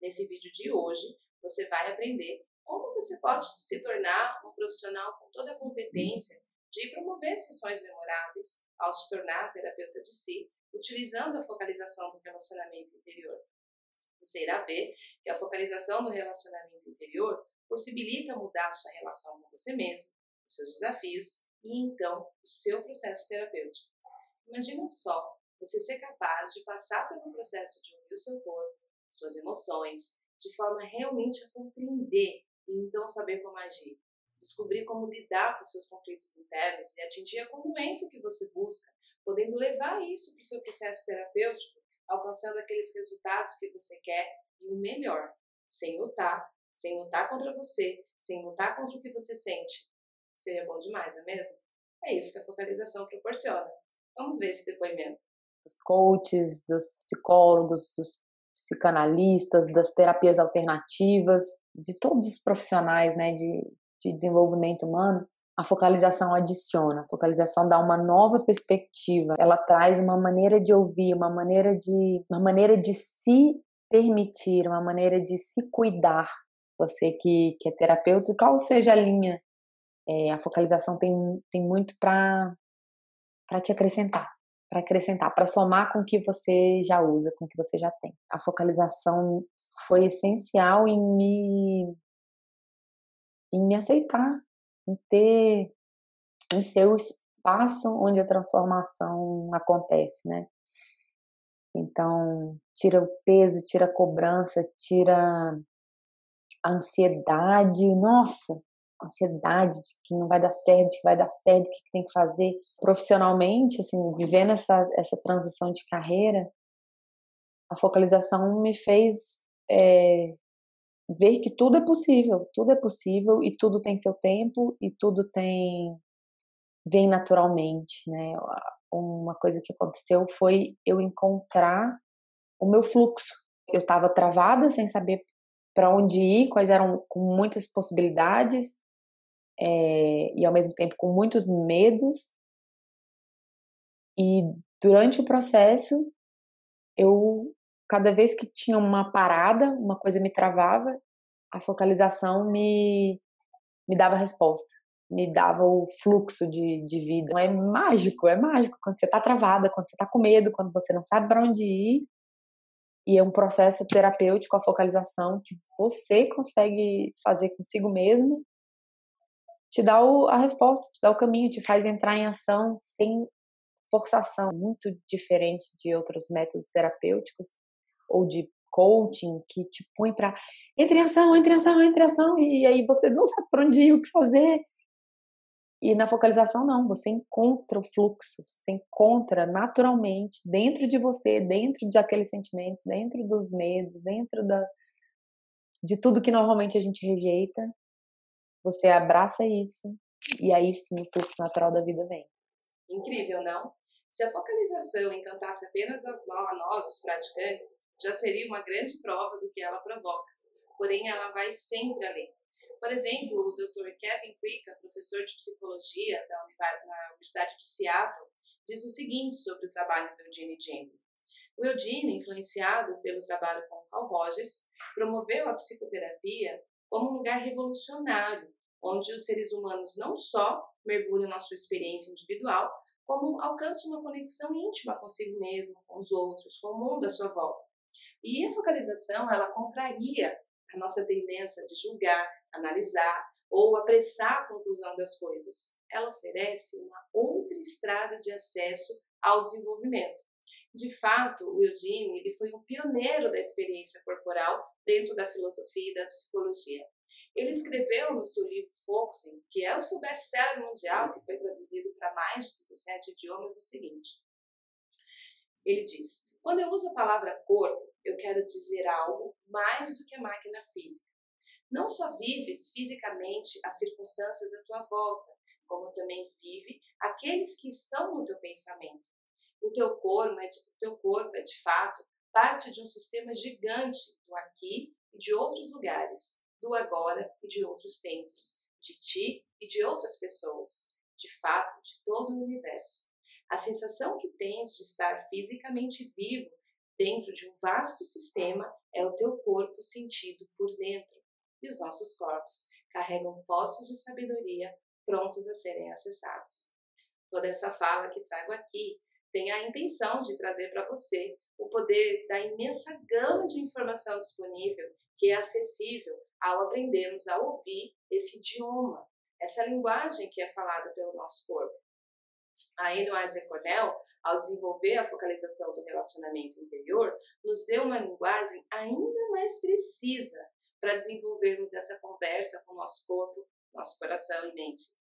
Nesse vídeo de hoje, você vai aprender como você pode se tornar um profissional com toda a competência de promover sessões memoráveis ao se tornar terapeuta de si, utilizando a focalização do relacionamento interior. Você irá ver que a focalização no relacionamento interior possibilita mudar sua relação com você mesmo, os seus desafios e então o seu processo terapêutico. Imagina só você ser capaz de passar pelo processo de ouvir o seu corpo, suas emoções, de forma realmente a compreender e então saber como agir. Descobrir como lidar com seus conflitos internos e atingir a congruência que você busca, podendo levar isso para o seu processo terapêutico, alcançando aqueles resultados que você quer e o melhor, sem lutar, sem lutar contra você, sem lutar contra o que você sente. Seria bom demais, não é mesmo? É isso que a focalização proporciona. Vamos ver esse depoimento. Dos coaches, dos psicólogos, dos psicanalistas, das terapias alternativas, de todos os profissionais né, de, de desenvolvimento humano, a focalização adiciona, a focalização dá uma nova perspectiva, ela traz uma maneira de ouvir, uma maneira de, uma maneira de se permitir, uma maneira de se cuidar. Você que, que é terapeuta, qual seja a linha, é, a focalização tem, tem muito para te acrescentar para acrescentar, para somar com o que você já usa, com o que você já tem. A focalização foi essencial em me em me aceitar, em ter em ser o espaço onde a transformação acontece, né? Então, tira o peso, tira a cobrança, tira a ansiedade. Nossa, ansiedade de que não vai dar certo, de que vai dar certo, o que, tem que fazer. Profissionalmente, assim, vivendo essa, essa transição de carreira, a focalização me fez é, ver que tudo é possível, tudo é possível e tudo tem seu tempo e tudo tem vem naturalmente, né? Uma coisa que aconteceu foi eu encontrar o meu fluxo. Eu estava travada sem saber para onde ir, quais eram com muitas possibilidades é, e ao mesmo tempo com muitos medos. E durante o processo, eu, cada vez que tinha uma parada, uma coisa me travava, a focalização me, me dava resposta, me dava o fluxo de, de vida. É mágico, é mágico quando você está travada, quando você está com medo, quando você não sabe para onde ir. E é um processo terapêutico, a focalização, que você consegue fazer consigo mesmo te dá o, a resposta, te dá o caminho, te faz entrar em ação sem forçação, muito diferente de outros métodos terapêuticos ou de coaching que te põe para entre em ação, entre em ação, entre em ação e aí você não sabe para onde ir, o que fazer. E na focalização não, você encontra o fluxo, você encontra naturalmente dentro de você, dentro de aqueles sentimentos, dentro dos medos, dentro da de tudo que normalmente a gente rejeita, você abraça isso e aí sim o fluxo natural da vida vem. Incrível, não? Se a focalização encantasse apenas a nós, os praticantes, já seria uma grande prova do que ela provoca. Porém, ela vai sempre além. Por exemplo, o Dr. Kevin Krika, professor de psicologia da Universidade de Seattle, diz o seguinte sobre o trabalho do Eugene Jamie. O Eugene, influenciado pelo trabalho com Carl Rogers, promoveu a psicoterapia como um lugar revolucionário onde os seres humanos não só mergulham na sua experiência individual, como alcançam uma conexão íntima consigo mesmo, com os outros, com o mundo à sua volta. E a focalização, ela contraria a nossa tendência de julgar, analisar ou apressar a conclusão das coisas. Ela oferece uma outra estrada de acesso ao desenvolvimento. De fato, o Eugene ele foi um pioneiro da experiência corporal dentro da filosofia e da psicologia. Ele escreveu no seu livro Foxing, que é o seu best-seller mundial, que foi traduzido para mais de 17 idiomas, o seguinte. Ele diz: Quando eu uso a palavra corpo, eu quero dizer algo mais do que a máquina física. Não só vives fisicamente as circunstâncias à tua volta, como também vive aqueles que estão no teu pensamento. O teu corpo é de, o teu corpo é de fato parte de um sistema gigante do aqui e de outros lugares, do agora e de outros tempos, de ti e de outras pessoas, de fato, de todo o universo. A sensação que tens de estar fisicamente vivo dentro de um vasto sistema, é o teu corpo sentido por dentro. E os nossos corpos carregam postos de sabedoria prontos a serem acessados. Toda essa fala que trago aqui tem a intenção de trazer para você o poder da imensa gama de informação disponível que é acessível ao aprendermos a ouvir esse idioma, essa linguagem que é falada pelo nosso corpo. A Enoise Cornell, ao desenvolver a focalização do relacionamento interior, nos deu uma linguagem ainda mais precisa para desenvolvermos essa conversa com o nosso corpo, nosso coração e mente.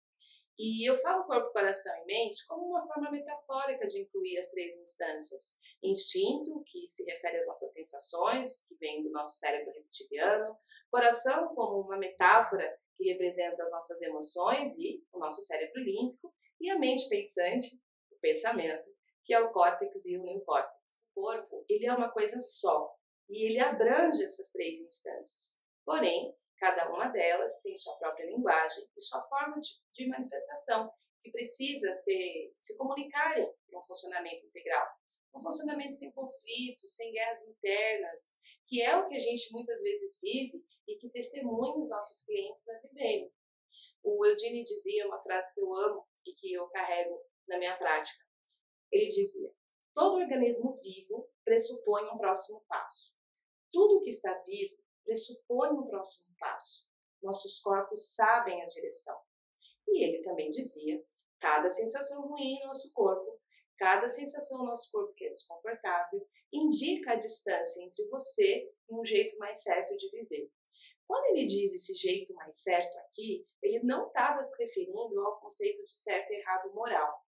E eu falo corpo, coração e mente como uma forma metafórica de incluir as três instâncias. Instinto, que se refere às nossas sensações, que vem do nosso cérebro reptiliano. Coração, como uma metáfora que representa as nossas emoções e o nosso cérebro límbico. E a mente pensante, o pensamento, que é o córtex e o neocórtex. O corpo, ele é uma coisa só e ele abrange essas três instâncias. Porém, Cada uma delas tem sua própria linguagem e sua forma de, de manifestação, que precisa ser, se comunicarem um funcionamento integral. Um funcionamento sem conflitos, sem guerras internas, que é o que a gente muitas vezes vive e que testemunha os nossos clientes a viverem. O Eugene dizia uma frase que eu amo e que eu carrego na minha prática. Ele dizia: todo organismo vivo pressupõe um próximo passo. Tudo que está vivo pressupõe um próximo passo. Nossos corpos sabem a direção. E ele também dizia: cada sensação ruim em nosso corpo, cada sensação no nosso corpo que é desconfortável, indica a distância entre você e um jeito mais certo de viver. Quando ele diz esse jeito mais certo aqui, ele não estava se referindo ao conceito de certo e errado moral,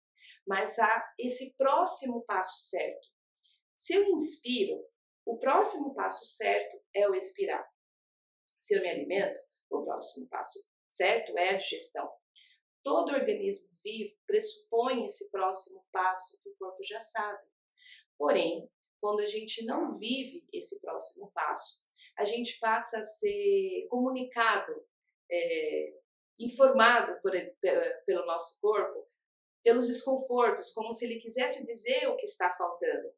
mas a esse próximo passo certo. Se eu inspiro, o próximo passo certo é o expirar. Se eu me alimento, o próximo passo certo é a gestão. Todo organismo vivo pressupõe esse próximo passo que o corpo já sabe. Porém, quando a gente não vive esse próximo passo, a gente passa a ser comunicado, é, informado por, pelo nosso corpo pelos desconfortos, como se ele quisesse dizer o que está faltando.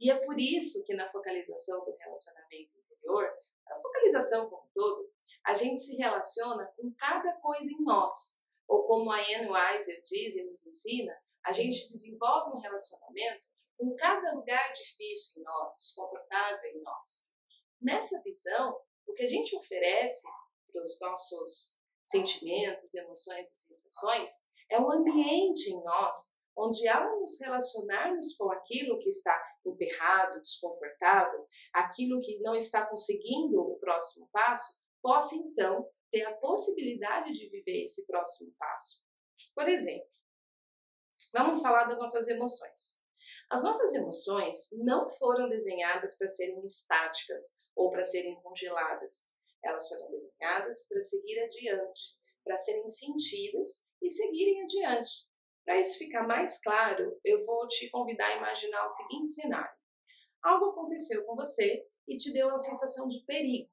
E é por isso que na focalização do relacionamento interior, a focalização como um todo, a gente se relaciona com cada coisa em nós. Ou como a Anne Weiser diz e nos ensina, a gente desenvolve um relacionamento com cada lugar difícil em nós, desconfortável em nós. Nessa visão, o que a gente oferece para os nossos sentimentos, emoções e sensações é um ambiente em nós onde ao nos relacionarmos com aquilo que está emperrado, desconfortável, aquilo que não está conseguindo o próximo passo, possa então ter a possibilidade de viver esse próximo passo. Por exemplo, vamos falar das nossas emoções. As nossas emoções não foram desenhadas para serem estáticas ou para serem congeladas. Elas foram desenhadas para seguir adiante, para serem sentidas e seguirem adiante, para isso ficar mais claro, eu vou te convidar a imaginar o seguinte cenário: algo aconteceu com você e te deu a sensação de perigo.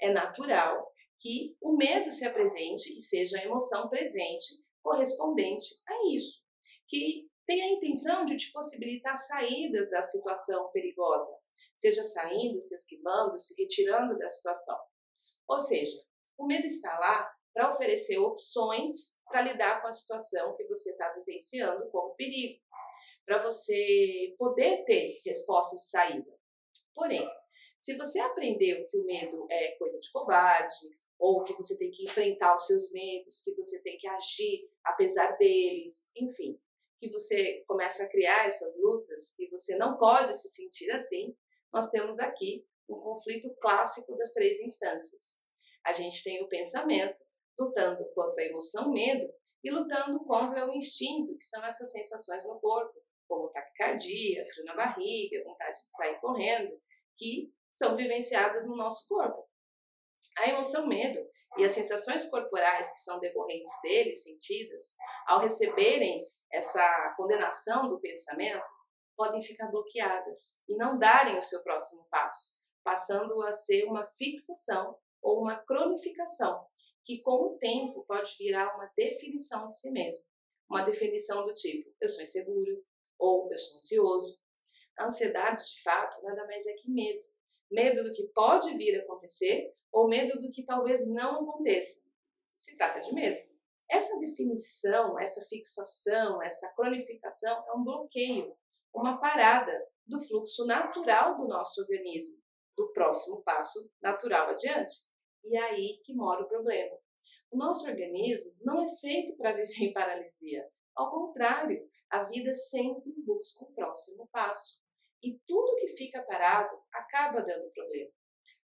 É natural que o medo se apresente e seja a emoção presente correspondente a isso, que tem a intenção de te possibilitar saídas da situação perigosa, seja saindo, se esquivando, se retirando da situação. Ou seja, o medo está lá para oferecer opções para lidar com a situação que você está vivenciando como perigo, para você poder ter respostas de saída. Porém, se você aprendeu que o medo é coisa de covarde, ou que você tem que enfrentar os seus medos, que você tem que agir apesar deles, enfim, que você começa a criar essas lutas e você não pode se sentir assim, nós temos aqui um conflito clássico das três instâncias. A gente tem o pensamento, lutando contra a emoção medo e lutando contra o instinto, que são essas sensações no corpo, como taquicardia, frio na barriga, vontade de sair correndo, que são vivenciadas no nosso corpo. A emoção medo e as sensações corporais que são decorrentes dele, sentidas, ao receberem essa condenação do pensamento, podem ficar bloqueadas e não darem o seu próximo passo, passando a ser uma fixação ou uma cronificação que com o tempo pode virar uma definição de si mesmo. Uma definição do tipo, eu sou inseguro, ou eu sou ansioso. A ansiedade, de fato, nada mais é que medo. Medo do que pode vir a acontecer ou medo do que talvez não aconteça. Se trata de medo. Essa definição, essa fixação, essa cronificação é um bloqueio, uma parada do fluxo natural do nosso organismo, do próximo passo natural adiante. E é aí que mora o problema. O nosso organismo não é feito para viver em paralisia. Ao contrário, a vida sempre busca o próximo passo. E tudo que fica parado acaba dando problema.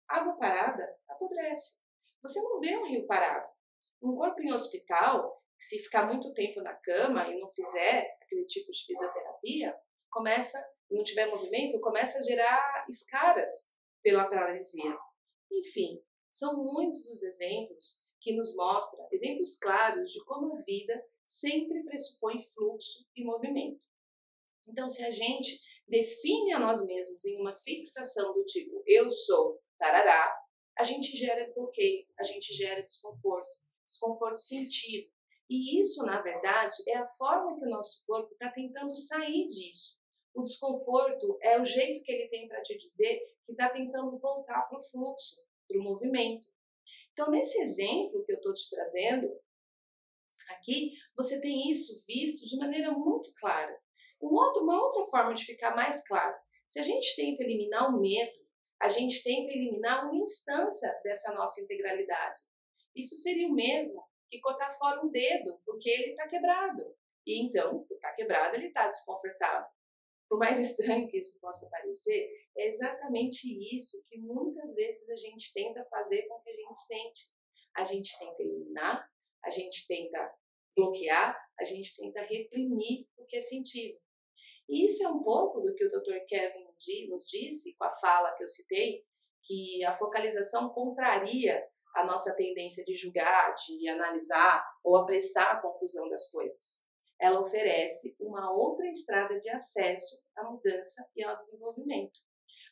Água parada apodrece. Você não vê um rio parado. Um corpo em hospital, se ficar muito tempo na cama e não fizer aquele tipo de fisioterapia, começa, não tiver movimento, começa a gerar escaras pela paralisia. Enfim, são muitos os exemplos que nos mostram, exemplos claros de como a vida sempre pressupõe fluxo e movimento. Então, se a gente define a nós mesmos em uma fixação do tipo eu sou tarará, a gente gera bloqueio, a gente gera desconforto, desconforto sentido. E isso, na verdade, é a forma que o nosso corpo está tentando sair disso. O desconforto é o jeito que ele tem para te dizer que está tentando voltar para o fluxo, para o movimento. Então, nesse exemplo que eu estou te trazendo aqui, você tem isso visto de maneira muito clara. Um outro, uma outra forma de ficar mais claro: se a gente tenta eliminar o medo, a gente tenta eliminar uma instância dessa nossa integralidade. Isso seria o mesmo que cortar fora um dedo, porque ele está quebrado. E então, por estar tá quebrado, ele está desconfortável. Por mais estranho que isso possa parecer, é exatamente isso que muitas vezes a gente tenta fazer com o que a gente sente. A gente tenta eliminar, a gente tenta bloquear, a gente tenta reprimir o que é sentido. E isso é um pouco do que o Dr. Kevin nos disse com a fala que eu citei, que a focalização contraria a nossa tendência de julgar, de analisar ou apressar a conclusão das coisas. Ela oferece uma outra estrada de acesso à mudança e ao desenvolvimento.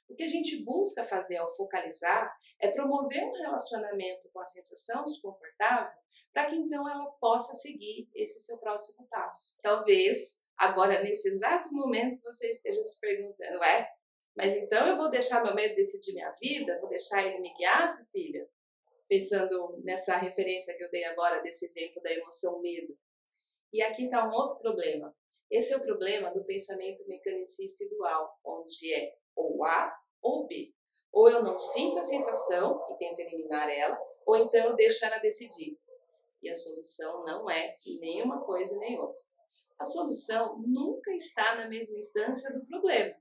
O que a gente busca fazer ao focalizar é promover um relacionamento com a sensação desconfortável para que então ela possa seguir esse seu próximo passo. Talvez agora, nesse exato momento, você esteja se perguntando: é, mas então eu vou deixar meu medo decidir minha vida? Vou deixar ele me guiar, Cecília? Pensando nessa referência que eu dei agora, desse exemplo da emoção medo. E aqui está um outro problema. Esse é o problema do pensamento mecanicista e dual, onde é ou A ou B. Ou eu não sinto a sensação e tento eliminar ela, ou então eu deixo ela decidir. E a solução não é nem uma coisa nem outra. A solução nunca está na mesma instância do problema.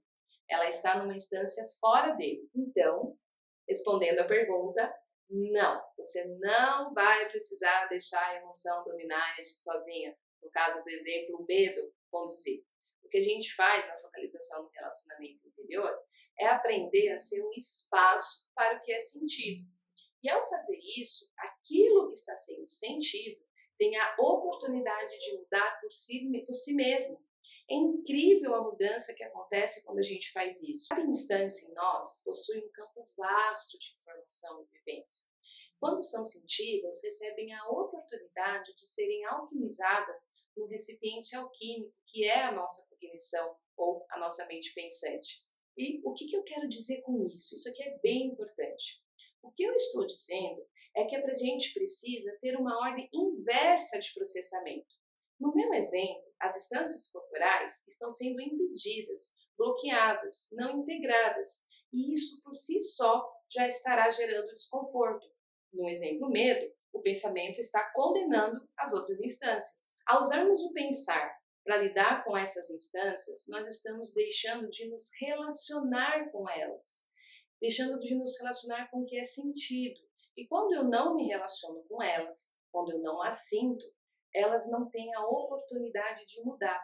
Ela está numa instância fora dele. Então, respondendo a pergunta, não, você não vai precisar deixar a emoção dominar e agir sozinha. No caso do exemplo, o medo conduzir. O que a gente faz na focalização do relacionamento interior é aprender a ser um espaço para o que é sentido. E ao fazer isso, aquilo que está sendo sentido tem a oportunidade de mudar por si, por si mesmo. É incrível a mudança que acontece quando a gente faz isso. Cada instância em nós possui um campo vasto de informação e vivência. Quando são sentidas, recebem a oportunidade de serem alquimizadas no recipiente alquímico que é a nossa cognição ou a nossa mente pensante. E o que, eu quero dizer com isso? Isso aqui é bem importante. O que eu estou dizendo é que a gente precisa ter uma ordem inversa de processamento. No meu exemplo, as instâncias corporais estão sendo impedidas, bloqueadas, não integradas, e isso por si só já estará gerando desconforto. No exemplo medo, o pensamento está condenando as outras instâncias. Ao usarmos o pensar para lidar com essas instâncias, nós estamos deixando de nos relacionar com elas, deixando de nos relacionar com o que é sentido. E quando eu não me relaciono com elas, quando eu não as sinto, elas não têm a oportunidade de mudar.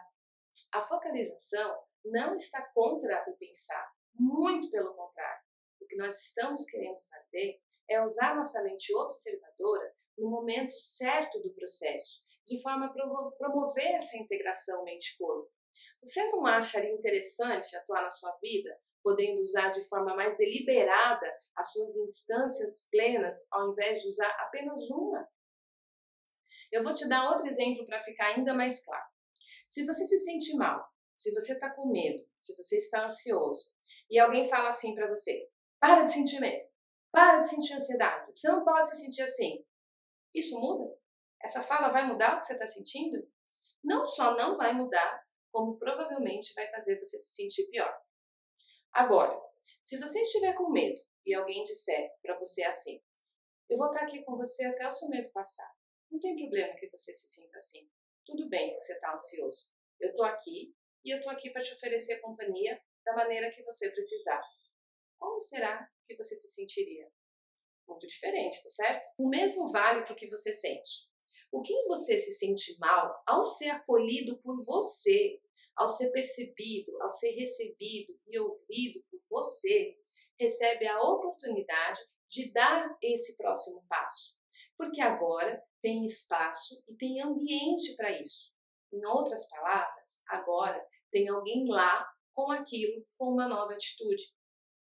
A focalização não está contra o pensar, muito pelo contrário. O que nós estamos querendo fazer é usar nossa mente observadora no momento certo do processo, de forma a promover essa integração mente-corpo. Você não acha interessante atuar na sua vida podendo usar de forma mais deliberada as suas instâncias plenas, ao invés de usar apenas uma? Eu vou te dar outro exemplo para ficar ainda mais claro. Se você se sente mal, se você está com medo, se você está ansioso, e alguém fala assim para você: para de sentir medo, para de sentir ansiedade, você não pode se sentir assim. Isso muda? Essa fala vai mudar o que você está sentindo? Não só não vai mudar, como provavelmente vai fazer você se sentir pior. Agora, se você estiver com medo e alguém disser para você assim: Eu vou estar tá aqui com você até o seu medo passar. Não tem problema que você se sinta assim. Tudo bem que você está ansioso. Eu estou aqui e eu estou aqui para te oferecer companhia da maneira que você precisar. Como será que você se sentiria? Muito diferente, tá certo? O mesmo vale para o que você sente. O que você se sente mal ao ser acolhido por você, ao ser percebido, ao ser recebido e ouvido por você, recebe a oportunidade de dar esse próximo passo. Porque agora tem espaço e tem ambiente para isso. Em outras palavras, agora tem alguém lá com aquilo, com uma nova atitude.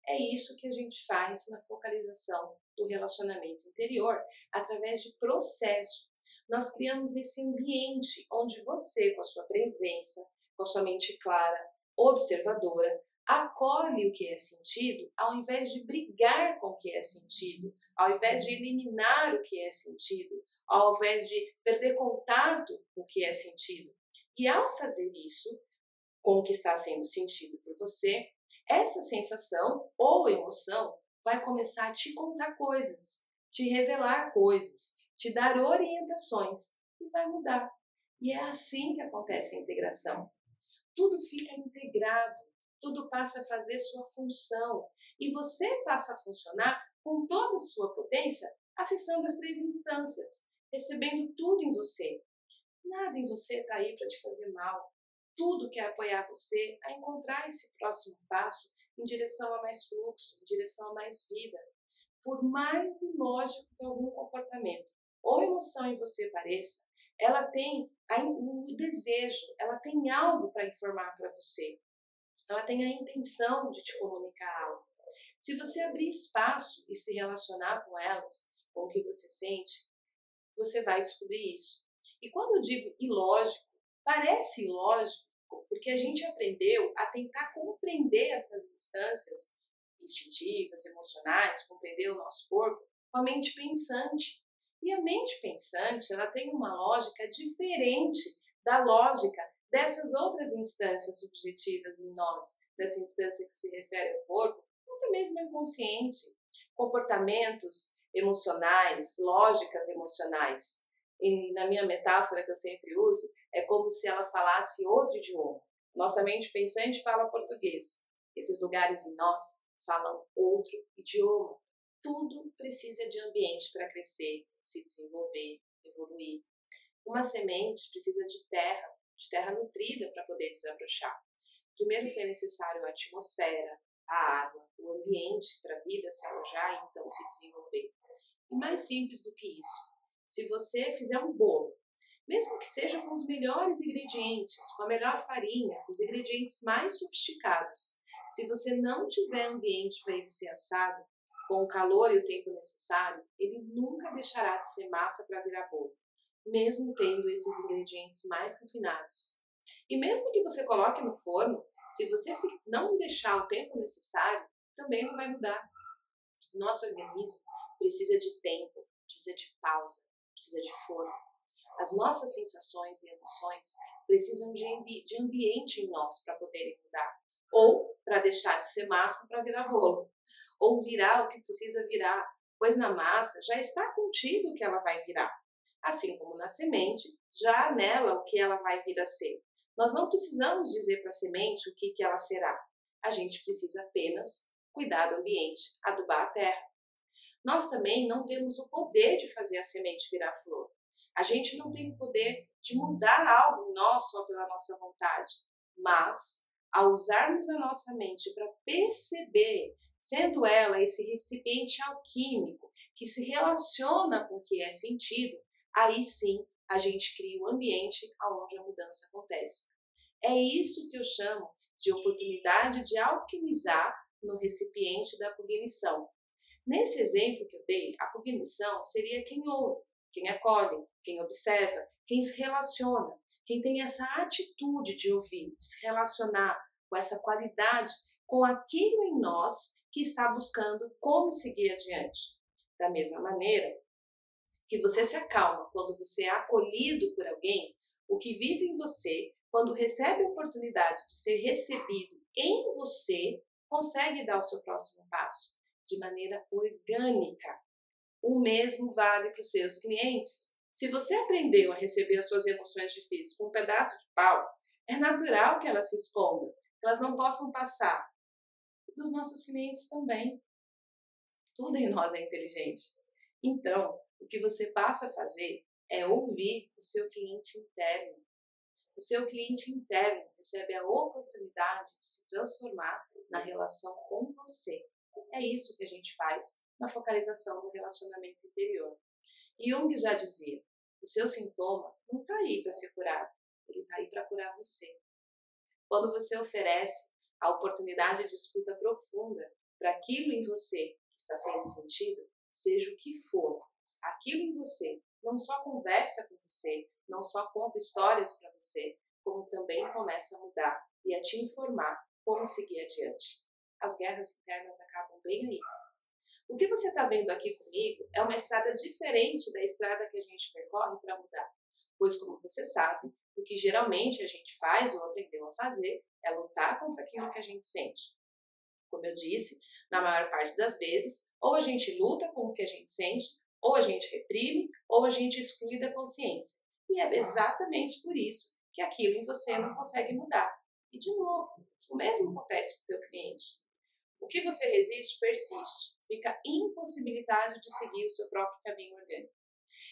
É isso que a gente faz na focalização do relacionamento interior, através de processo. Nós criamos esse ambiente onde você, com a sua presença, com a sua mente clara, observadora, acolhe o que é sentido, ao invés de brigar com o que é sentido, ao invés de eliminar o que é sentido, ao invés de perder contato com o que é sentido. E ao fazer isso, com o que está sendo sentido por você, essa sensação ou emoção vai começar a te contar coisas, te revelar coisas, te dar orientações e vai mudar. E é assim que acontece a integração. Tudo fica integrado, tudo passa a fazer sua função e você passa a funcionar com toda a sua potência, acessando as três instâncias, recebendo tudo em você. Nada em você está aí para te fazer mal. Tudo quer apoiar você a encontrar esse próximo passo em direção a mais fluxo, em direção a mais vida. Por mais ilógico que algum comportamento ou emoção em você pareça, ela tem o desejo, ela tem algo para informar para você. Ela tem a intenção de te comunicar algo. Se você abrir espaço e se relacionar com elas, com o que você sente, você vai descobrir isso. E quando eu digo ilógico, parece ilógico porque a gente aprendeu a tentar compreender essas instâncias instintivas, emocionais, compreender o nosso corpo com a mente pensante. E a mente pensante, ela tem uma lógica diferente da lógica dessas outras instâncias subjetivas em nós, dessa instância que se refere ao corpo, até mesmo inconsciente, comportamentos emocionais, lógicas emocionais. E na minha metáfora que eu sempre uso, é como se ela falasse outro idioma. Nossa mente pensante fala português. Esses lugares em nós falam outro idioma. Tudo precisa de ambiente para crescer, se desenvolver, evoluir. Uma semente precisa de terra, de terra nutrida para poder desabrochar. Primeiro foi necessário a atmosfera, a água, o ambiente para a vida se alojar e então se desenvolver. E mais simples do que isso, se você fizer um bolo, mesmo que seja com os melhores ingredientes, com a melhor farinha, os ingredientes mais sofisticados, se você não tiver ambiente para ele ser assado, com o calor e o tempo necessário, ele nunca deixará de ser massa para virar bolo, mesmo tendo esses ingredientes mais refinados. E mesmo que você coloque no forno, se você não deixar o tempo necessário, também não vai mudar. Nosso organismo precisa de tempo, precisa de pausa, precisa de forno. As nossas sensações e emoções precisam de, ambi de ambiente em nós para poderem mudar, ou para deixar de ser massa para virar bolo ou virar o que precisa virar, pois na massa já está contido o que ela vai virar. Assim como na semente, já há nela o que ela vai vir a ser. Nós não precisamos dizer para a semente o que, que ela será. A gente precisa apenas cuidar do ambiente, adubar a terra. Nós também não temos o poder de fazer a semente virar flor. A gente não tem o poder de mudar algo nosso pela nossa vontade. Mas, ao usarmos a nossa mente para perceber sendo ela esse recipiente alquímico que se relaciona com o que é sentido, aí sim a gente cria um ambiente onde a mudança acontece. É isso que eu chamo de oportunidade de alquimizar no recipiente da cognição. Nesse exemplo que eu dei, a cognição seria quem ouve, quem acolhe, quem observa, quem se relaciona. quem tem essa atitude de ouvir, de se relacionar com essa qualidade, com aquilo em nós que está buscando como seguir adiante. Da mesma maneira que você se acalma quando você é acolhido por alguém, o que vive em você, quando recebe a oportunidade de ser recebido em você, consegue dar o seu próximo passo de maneira orgânica. O mesmo vale para os seus clientes. Se você aprendeu a receber as suas emoções difíceis com um pedaço de pau, é natural que elas se escondam, que elas não possam passar. Dos nossos clientes também. Tudo em nós é inteligente. Então, o que você passa a fazer é ouvir o seu cliente interno. O seu cliente interno recebe a oportunidade de se transformar na relação com você. É isso que a gente faz na focalização do relacionamento interior. Jung já dizia: o seu sintoma não está aí para ser curado, ele está aí para curar você. Quando você oferece a oportunidade de escuta profunda para aquilo em você que está sendo sentido, seja o que for, aquilo em você não só conversa com você, não só conta histórias para você, como também começa a mudar e a te informar como seguir adiante. As guerras internas acabam bem aí. O que você está vendo aqui comigo é uma estrada diferente da estrada que a gente percorre para mudar. Pois, como você sabe, o que geralmente a gente faz ou aprendeu a fazer é lutar contra aquilo que a gente sente. Como eu disse, na maior parte das vezes, ou a gente luta com o que a gente sente, ou a gente reprime, ou a gente exclui da consciência. E é exatamente por isso que aquilo em você não consegue mudar. E, de novo, o mesmo acontece com o teu cliente. O que você resiste persiste, fica impossibilitado de seguir o seu próprio caminho orgânico.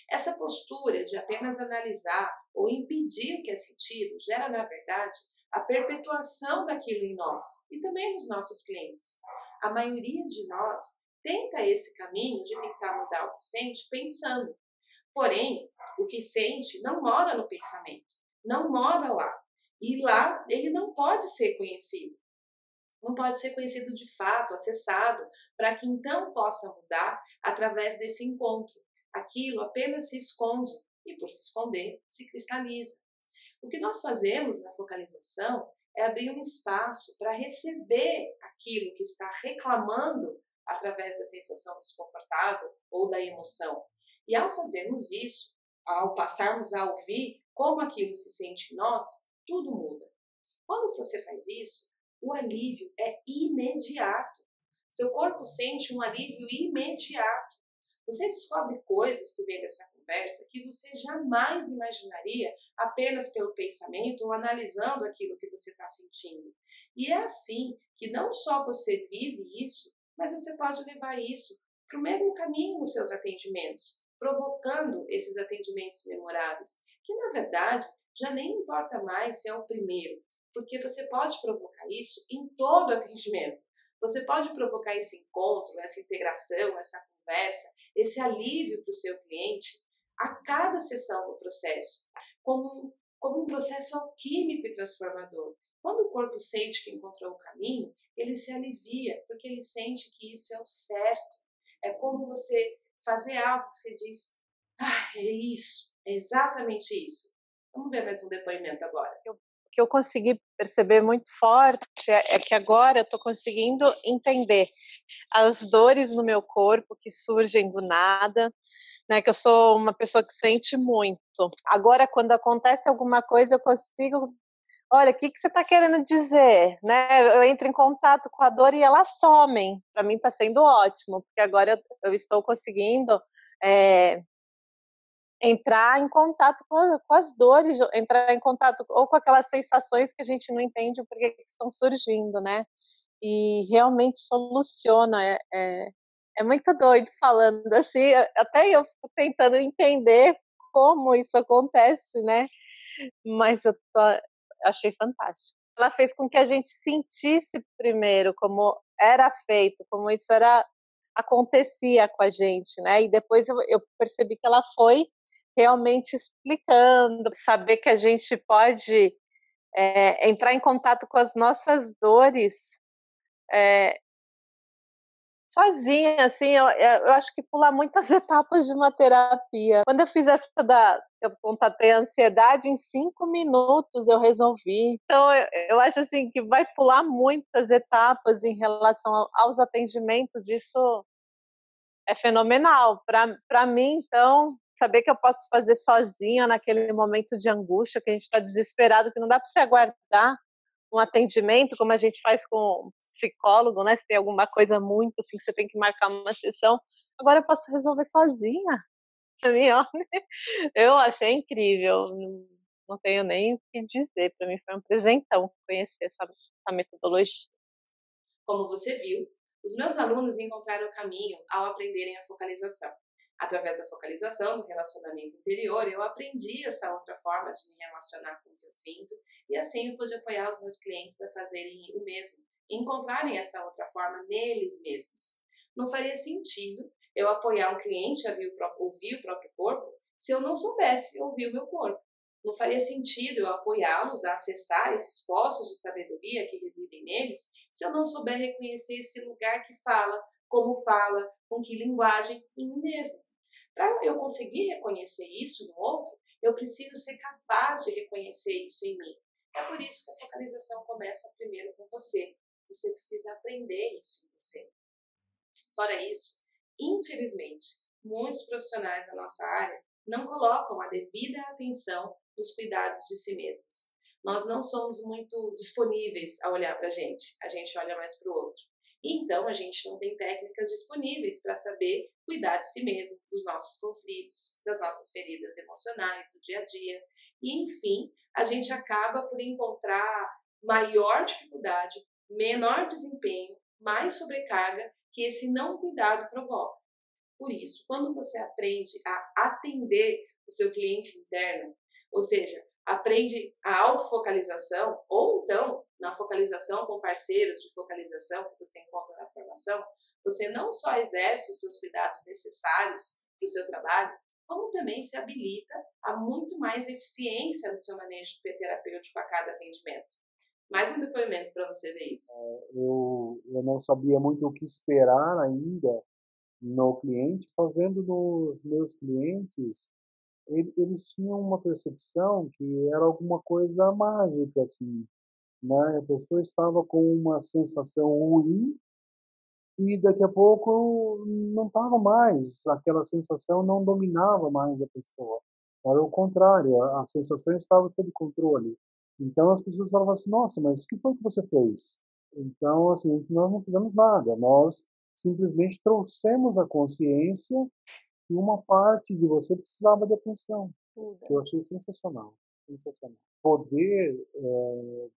Essa postura de apenas analisar ou impedir o que é sentido gera, na verdade, a perpetuação daquilo em nós e também nos nossos clientes. A maioria de nós tenta esse caminho de tentar mudar o que sente pensando. Porém, o que sente não mora no pensamento, não mora lá. E lá ele não pode ser conhecido. Não pode ser conhecido de fato, acessado, para que então possa mudar através desse encontro. Aquilo apenas se esconde e, por se esconder, se cristaliza. O que nós fazemos na focalização é abrir um espaço para receber aquilo que está reclamando através da sensação desconfortável ou da emoção. E ao fazermos isso, ao passarmos a ouvir como aquilo se sente em nós, tudo muda. Quando você faz isso, o alívio imediato. Seu corpo sente um alívio imediato. Você descobre coisas que vem dessa conversa que você jamais imaginaria apenas pelo pensamento ou analisando aquilo que você está sentindo. E é assim que não só você vive isso, mas você pode levar isso para o mesmo caminho nos seus atendimentos, provocando esses atendimentos memoráveis, que na verdade já nem importa mais se é o primeiro, porque você pode provocar isso em todo atendimento. Você pode provocar esse encontro, essa integração, essa conversa, esse alívio para o seu cliente a cada sessão do processo, como, como um processo alquímico e transformador. Quando o corpo sente que encontrou o caminho, ele se alivia, porque ele sente que isso é o certo. É como você fazer algo que você diz, ah, é isso, é exatamente isso. Vamos ver mais um depoimento agora. Que eu consegui perceber muito forte é, é que agora eu estou conseguindo entender as dores no meu corpo que surgem do nada, né, que eu sou uma pessoa que sente muito. Agora, quando acontece alguma coisa, eu consigo olha, o que, que você está querendo dizer? Né? Eu entro em contato com a dor e elas somem. Para mim está sendo ótimo, porque agora eu estou conseguindo é, entrar em contato com, a, com, as dores, entrar em contato ou com aquelas sensações que a gente não entende porque que estão surgindo, né? E realmente soluciona. É, é, é muito doido falando assim, até eu tentando entender como isso acontece, né? Mas eu tô, achei fantástico. Ela fez com que a gente sentisse primeiro como era feito, como isso era acontecia com a gente, né? E depois eu, eu percebi que ela foi realmente explicando, saber que a gente pode é, entrar em contato com as nossas dores é, sozinha, assim, eu, eu acho que pular muitas etapas de uma terapia. Quando eu fiz essa da, eu contatei a ansiedade, em cinco minutos eu resolvi. Então, eu, eu acho assim que vai pular muitas etapas em relação aos atendimentos, isso é fenomenal. Para mim, então, saber que eu posso fazer sozinha naquele momento de angústia, que a gente está desesperado, que não dá para você aguardar um atendimento, como a gente faz com psicólogo, né? Se tem alguma coisa muito assim que você tem que marcar uma sessão, agora eu posso resolver sozinha. Para mim, eu achei incrível. Não tenho nem o que dizer. Para mim foi um presentão conhecer essa, essa metodologia. Como você viu, os meus alunos encontraram o caminho ao aprenderem a focalização. Através da focalização no relacionamento interior, eu aprendi essa outra forma de me relacionar com o que eu sinto e assim eu pude apoiar os meus clientes a fazerem o mesmo, encontrarem essa outra forma neles mesmos. Não faria sentido eu apoiar um cliente a ouvir o próprio corpo se eu não soubesse ouvir o meu corpo. Não faria sentido eu apoiá-los a acessar esses postos de sabedoria que residem neles se eu não souber reconhecer esse lugar que fala, como fala, com que linguagem em mim mesmo. Para eu conseguir reconhecer isso no outro, eu preciso ser capaz de reconhecer isso em mim. É por isso que a focalização começa primeiro com você. Você precisa aprender isso em você. Fora isso, infelizmente, muitos profissionais da nossa área não colocam a devida atenção nos cuidados de si mesmos. Nós não somos muito disponíveis a olhar para a gente, a gente olha mais para o outro. Então a gente não tem técnicas disponíveis para saber cuidar de si mesmo, dos nossos conflitos, das nossas feridas emocionais do dia a dia. E enfim, a gente acaba por encontrar maior dificuldade, menor desempenho, mais sobrecarga que esse não cuidado provoca. Por isso, quando você aprende a atender o seu cliente interno, ou seja, aprende a autofocalização, ou então na focalização com parceiros de focalização que você encontra na formação, você não só exerce os seus cuidados necessários para o seu trabalho, como também se habilita a muito mais eficiência no seu manejo terapêutico a cada atendimento. Mais um depoimento para você ver isso. É, eu, eu não sabia muito o que esperar ainda no cliente, fazendo nos meus clientes eles tinham uma percepção que era alguma coisa mágica, assim, né? A pessoa estava com uma sensação ruim e daqui a pouco não estava mais, aquela sensação não dominava mais a pessoa. Era o contrário, a, sensação estava sob controle. Então as pessoas falavam assim, nossa, mas o que foi que você fez? Então, assim, nós não fizemos nada, nós simplesmente trouxemos a consciência e uma parte de você precisava de atenção. Que eu achei sensacional, sensacional. Poder é,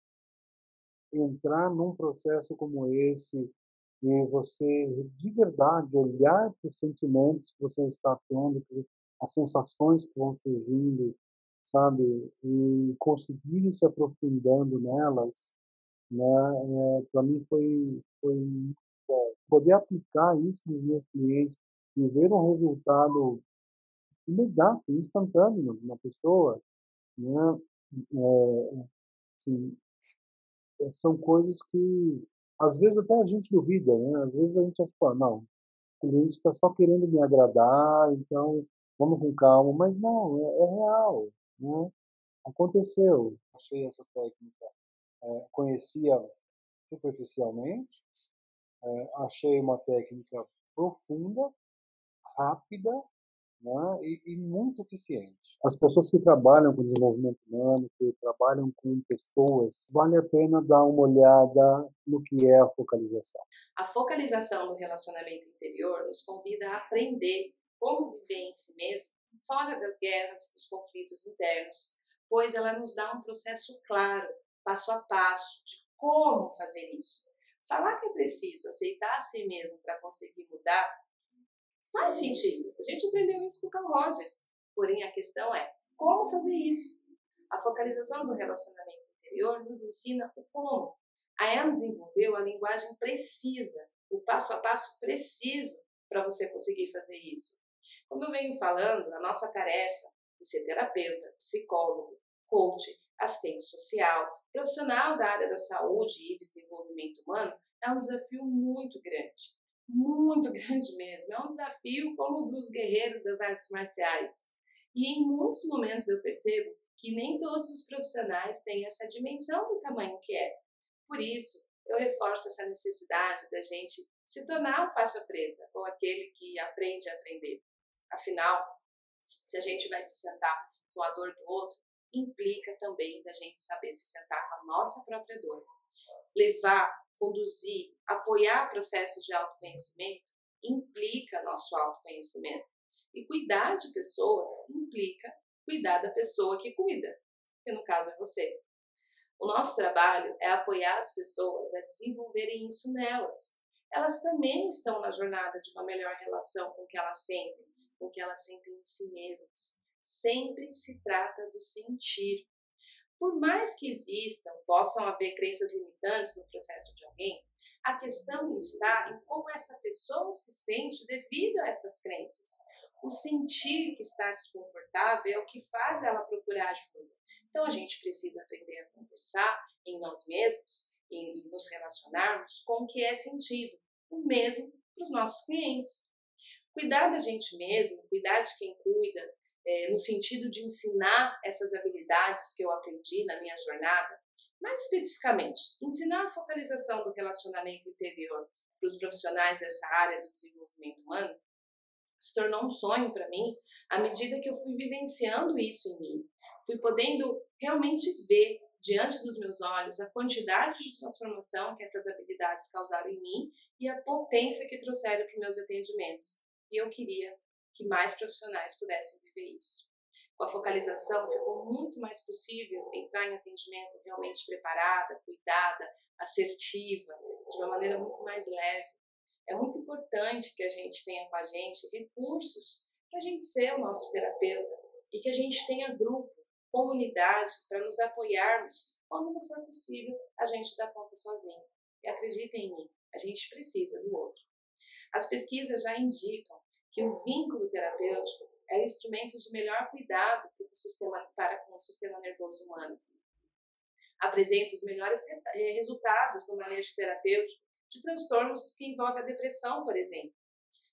entrar num processo como esse e você de verdade olhar para os sentimentos que você está tendo, as sensações que vão surgindo, sabe, e conseguir se aprofundando nelas, né, é, para mim foi foi poder aplicar isso nos meus clientes e ver um resultado imediato, instantâneo na pessoa, né? É, assim, é, são coisas que às vezes até a gente duvida, né? Às vezes a gente fala, não, o cliente está só querendo me agradar, então vamos com calma, mas não, é, é real, né? Aconteceu. Achei essa técnica, é, conhecia superficialmente, é, achei uma técnica profunda rápida né, e, e, muito eficiente. As pessoas que trabalham com desenvolvimento humano, que trabalham com pessoas, vale a pena dar uma olhada no que é a focalização. A focalização do relacionamento interior nos convida a aprender como viver em si mesmo, fora das guerras, dos conflitos internos, pois ela nos dá um processo claro, passo a passo, de como fazer isso. Falar que é preciso aceitar a si mesmo para conseguir mudar Faz sentido. A gente aprendeu isso com o Carl Rogers. Porém, a questão é como fazer isso. A focalização do relacionamento interior nos ensina o como. A Anne desenvolveu a linguagem precisa, o passo a passo preciso para você conseguir fazer isso. Como eu venho falando, a nossa tarefa de ser terapeuta, psicólogo, coach, assistente social, profissional da área da saúde e desenvolvimento humano é um desafio muito grande muito grande mesmo. É um desafio como o dos guerreiros das artes marciais. E em muitos momentos eu percebo que nem todos os profissionais têm essa dimensão do tamanho que é. Por isso, eu reforço essa necessidade da gente se tornar o faixa preta, ou aquele que aprende a aprender. Afinal, se a gente vai se sentar com a dor do outro, implica também da gente saber se sentar com a nossa própria dor. Levar, conduzir, apoiar processos de autoconhecimento implica nosso autoconhecimento. E cuidar de pessoas implica cuidar da pessoa que cuida, que no caso é você. O nosso trabalho é apoiar as pessoas a desenvolverem isso nelas. Elas também estão na jornada de uma melhor relação com o que elas sentem, com o que elas sentem em si mesmas. Sempre se trata do sentir. Por mais que existam, possam haver crenças limitantes no processo de alguém, a questão está em como essa pessoa se sente devido a essas crenças. O sentir que está desconfortável é o que faz ela procurar ajuda. Então a gente precisa aprender a conversar em nós mesmos e nos relacionarmos com o que é sentido, o mesmo para os nossos clientes. Cuidar da gente mesmo, cuidar de quem cuida, é, no sentido de ensinar essas habilidades que eu aprendi na minha jornada, mais especificamente, ensinar a focalização do relacionamento interior para os profissionais dessa área do desenvolvimento humano, se tornou um sonho para mim à medida que eu fui vivenciando isso em mim. Fui podendo realmente ver diante dos meus olhos a quantidade de transformação que essas habilidades causaram em mim e a potência que trouxeram para os meus atendimentos. E eu queria que mais profissionais pudessem viver isso. Com a focalização, ficou muito mais possível entrar em atendimento realmente preparada, cuidada, assertiva, de uma maneira muito mais leve é muito importante que a gente tenha com a gente recursos para a gente ser o nosso terapeuta e que a gente tenha grupo, comunidade para nos apoiarmos quando não for possível a gente dar conta sozinho. E acreditem em mim, a gente precisa do outro. As pesquisas já indicam que o vínculo terapêutico é instrumento de melhor cuidado para, o sistema, para com o sistema nervoso humano. Apresenta os melhores eh, resultados no manejo terapêutico de transtornos que envolvem a depressão, por exemplo.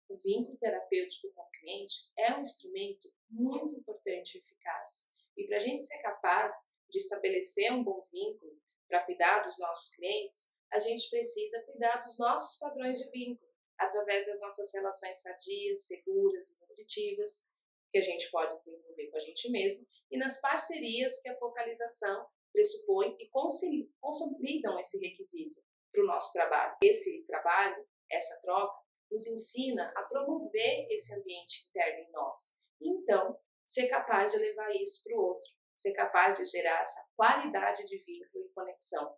O vínculo terapêutico com o cliente é um instrumento muito importante e eficaz. E para a gente ser capaz de estabelecer um bom vínculo para cuidar dos nossos clientes, a gente precisa cuidar dos nossos padrões de vínculo, através das nossas relações sadias, seguras e nutritivas, que a gente pode desenvolver com a gente mesmo, e nas parcerias que a focalização pressupõe e consolidam esse requisito para o nosso trabalho. Esse trabalho, essa troca, nos ensina a promover esse ambiente interno em nós. Então, ser capaz de levar isso para o outro, ser capaz de gerar essa qualidade de vínculo e conexão.